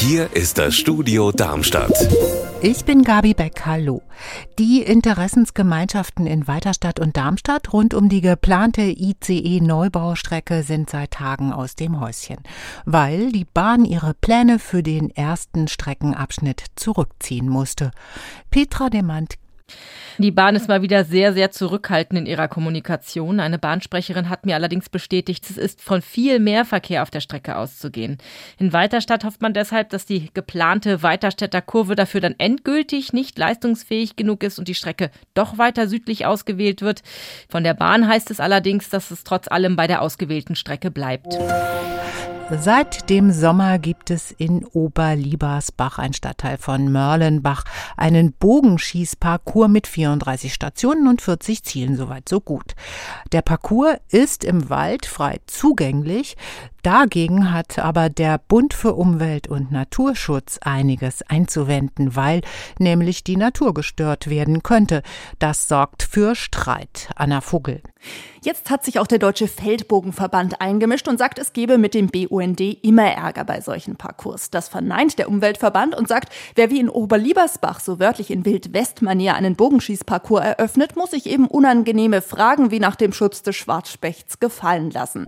Hier ist das Studio Darmstadt. Ich bin Gabi Beck, hallo. Die Interessensgemeinschaften in Weiterstadt und Darmstadt rund um die geplante ICE-Neubaustrecke sind seit Tagen aus dem Häuschen, weil die Bahn ihre Pläne für den ersten Streckenabschnitt zurückziehen musste. Petra Demand die Bahn ist mal wieder sehr, sehr zurückhaltend in ihrer Kommunikation. Eine Bahnsprecherin hat mir allerdings bestätigt, es ist von viel mehr Verkehr auf der Strecke auszugehen. In Weiterstadt hofft man deshalb, dass die geplante Weiterstädter Kurve dafür dann endgültig nicht leistungsfähig genug ist und die Strecke doch weiter südlich ausgewählt wird. Von der Bahn heißt es allerdings, dass es trotz allem bei der ausgewählten Strecke bleibt. Seit dem Sommer gibt es in Oberliebersbach, ein Stadtteil von Mörlenbach, einen Bogenschießparcours mit 34 Stationen und 40 Zielen. Soweit so gut. Der Parcours ist im Wald frei zugänglich. Dagegen hat aber der Bund für Umwelt und Naturschutz einiges einzuwenden, weil nämlich die Natur gestört werden könnte. Das sorgt für Streit. Anna Vogel. Jetzt hat sich auch der Deutsche Feldbogenverband eingemischt und sagt, es gebe mit dem BUND immer Ärger bei solchen Parcours. Das verneint der Umweltverband und sagt, wer wie in Oberliebersbach so wörtlich in Wild-West-Manier einen Bogenschießparcours eröffnet, muss sich eben unangenehme Fragen wie nach dem Schutz des Schwarzspechts gefallen lassen.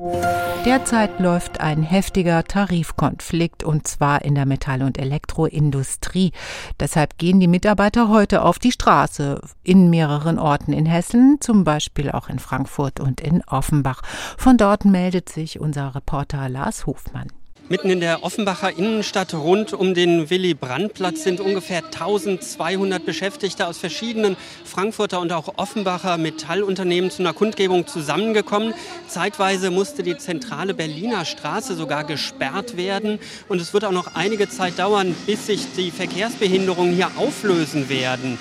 Derzeit läuft läuft ein heftiger Tarifkonflikt und zwar in der Metall- und Elektroindustrie. Deshalb gehen die Mitarbeiter heute auf die Straße in mehreren Orten in Hessen, zum Beispiel auch in Frankfurt und in Offenbach. Von dort meldet sich unser Reporter Lars Hofmann. Mitten in der Offenbacher Innenstadt rund um den Willy-Brandt-Platz sind ungefähr 1200 Beschäftigte aus verschiedenen Frankfurter und auch Offenbacher Metallunternehmen zu einer Kundgebung zusammengekommen. Zeitweise musste die zentrale Berliner Straße sogar gesperrt werden und es wird auch noch einige Zeit dauern, bis sich die Verkehrsbehinderungen hier auflösen werden.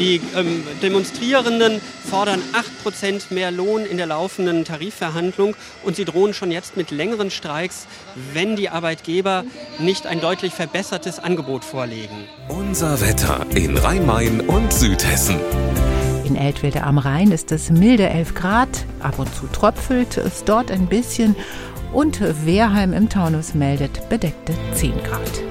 Die ähm, Demonstrierenden fordern 8% mehr Lohn in der laufenden Tarifverhandlung und sie drohen schon jetzt mit längeren Streiks, wenn die Arbeitgeber nicht ein deutlich verbessertes Angebot vorlegen. Unser Wetter in Rhein-Main und Südhessen. In Eltville am Rhein ist es milde 11 Grad, ab und zu tröpfelt es dort ein bisschen und Wehrheim im Taunus meldet bedeckte 10 Grad.